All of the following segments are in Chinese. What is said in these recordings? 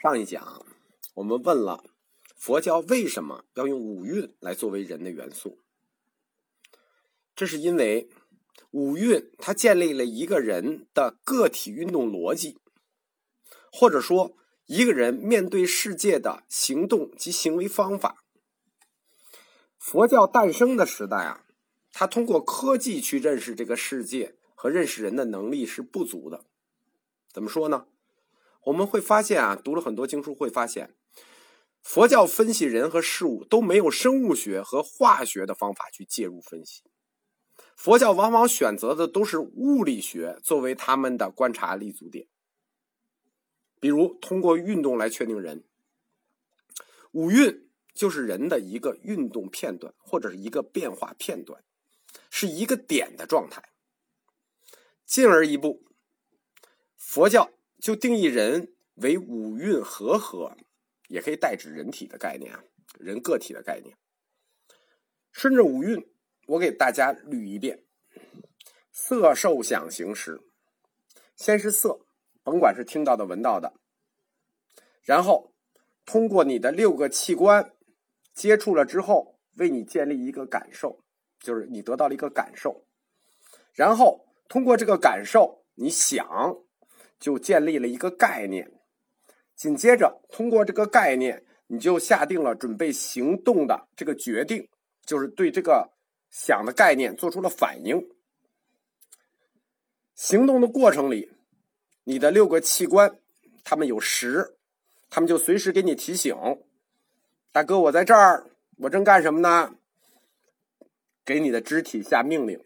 上一讲我们问了佛教为什么要用五蕴来作为人的元素？这是因为五蕴它建立了一个人的个体运动逻辑，或者说一个人面对世界的行动及行为方法。佛教诞生的时代啊，他通过科技去认识这个世界和认识人的能力是不足的。怎么说呢？我们会发现啊，读了很多经书，会发现佛教分析人和事物都没有生物学和化学的方法去介入分析。佛教往往选择的都是物理学作为他们的观察立足点，比如通过运动来确定人。五蕴就是人的一个运动片段或者是一个变化片段，是一个点的状态。进而一步，佛教。就定义人为五蕴和合，也可以代指人体的概念啊，人个体的概念。顺着五蕴，我给大家捋一遍：色、受、想、行、识。先是色，甭管是听到的、闻到的，然后通过你的六个器官接触了之后，为你建立一个感受，就是你得到了一个感受，然后通过这个感受，你想。就建立了一个概念，紧接着通过这个概念，你就下定了准备行动的这个决定，就是对这个想的概念做出了反应。行动的过程里，你的六个器官，他们有识，他们就随时给你提醒：“大哥，我在这儿，我正干什么呢？”给你的肢体下命令，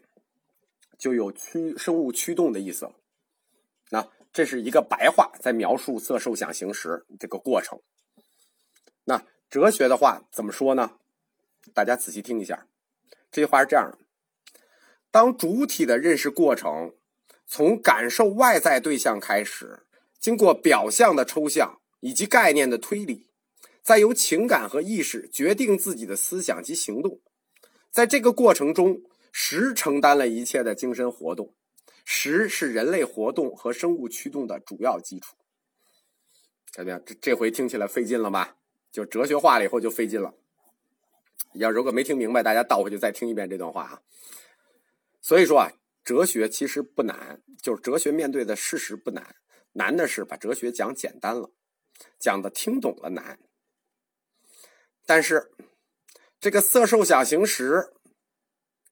就有驱生物驱动的意思。那。这是一个白话，在描述色受想行识这个过程。那哲学的话怎么说呢？大家仔细听一下，这句话是这样的：当主体的认识过程从感受外在对象开始，经过表象的抽象以及概念的推理，再由情感和意识决定自己的思想及行动，在这个过程中，实承担了一切的精神活动。食是人类活动和生物驱动的主要基础，怎么样？这这回听起来费劲了吧？就哲学化了以后就费劲了。要如果没听明白，大家倒回去再听一遍这段话啊。所以说啊，哲学其实不难，就是哲学面对的事实不难，难的是把哲学讲简单了，讲的听懂了难。但是这个色受想行识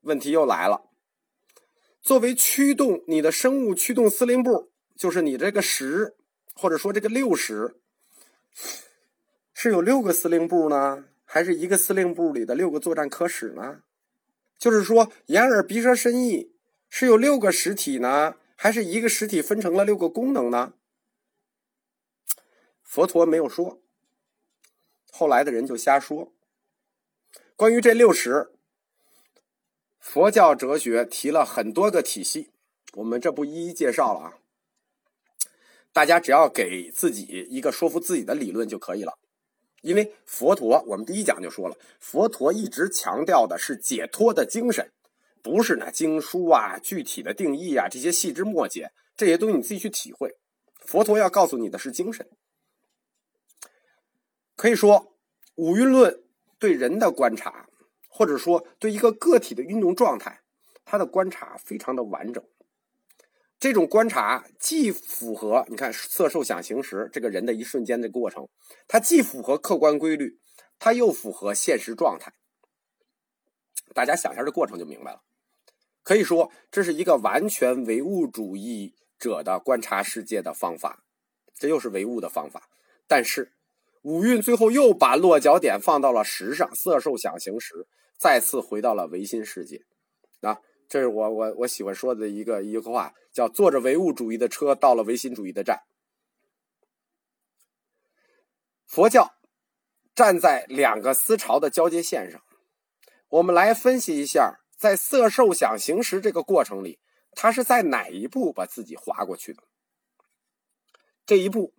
问题又来了。作为驱动你的生物驱动司令部，就是你这个十，或者说这个六十，是有六个司令部呢，还是一个司令部里的六个作战科室呢？就是说，眼耳鼻舌身意是有六个实体呢，还是一个实体分成了六个功能呢？佛陀没有说，后来的人就瞎说。关于这六十。佛教哲学提了很多个体系，我们这不一一介绍了啊。大家只要给自己一个说服自己的理论就可以了。因为佛陀，我们第一讲就说了，佛陀一直强调的是解脱的精神，不是那经书啊、具体的定义啊这些细枝末节，这些东西你自己去体会。佛陀要告诉你的是精神。可以说，五蕴论对人的观察。或者说，对一个个体的运动状态，他的观察非常的完整。这种观察既符合你看色受想行识这个人的一瞬间的过程，它既符合客观规律，它又符合现实状态。大家想一下这过程就明白了。可以说，这是一个完全唯物主义者的观察世界的方法，这又是唯物的方法。但是，五蕴最后又把落脚点放到了识上，色受想行识。再次回到了唯心世界，啊，这是我我我喜欢说的一个一个话，叫坐着唯物主义的车到了唯心主义的站。佛教站在两个思潮的交接线上，我们来分析一下，在色受想行识这个过程里，它是在哪一步把自己划过去的？这一步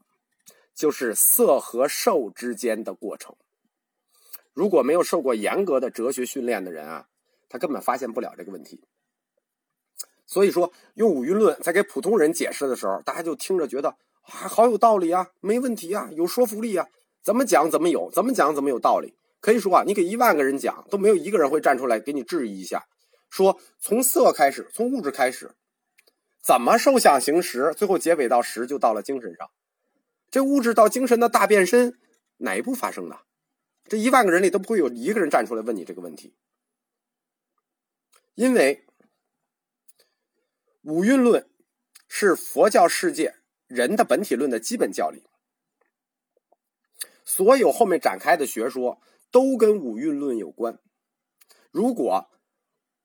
就是色和受之间的过程。如果没有受过严格的哲学训练的人啊，他根本发现不了这个问题。所以说，用五蕴论在给普通人解释的时候，大家就听着觉得啊好有道理啊，没问题啊，有说服力啊，怎么讲怎么有，怎么讲怎么有道理。可以说啊，你给一万个人讲，都没有一个人会站出来给你质疑一下，说从色开始，从物质开始，怎么受想行识，最后结尾到识就到了精神上，这物质到精神的大变身哪一步发生的？这一万个人里都不会有一个人站出来问你这个问题，因为五蕴论是佛教世界人的本体论的基本教理，所有后面展开的学说都跟五蕴论有关。如果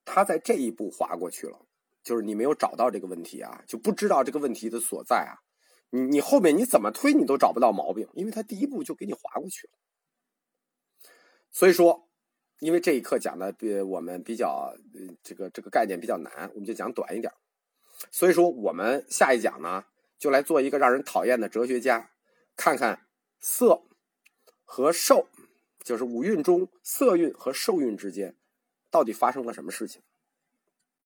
他在这一步划过去了，就是你没有找到这个问题啊，就不知道这个问题的所在啊，你你后面你怎么推你都找不到毛病，因为他第一步就给你划过去了。所以说，因为这一课讲的比我们比较这个这个概念比较难，我们就讲短一点。所以说，我们下一讲呢，就来做一个让人讨厌的哲学家，看看色和受，就是五蕴中色蕴和受蕴之间，到底发生了什么事情。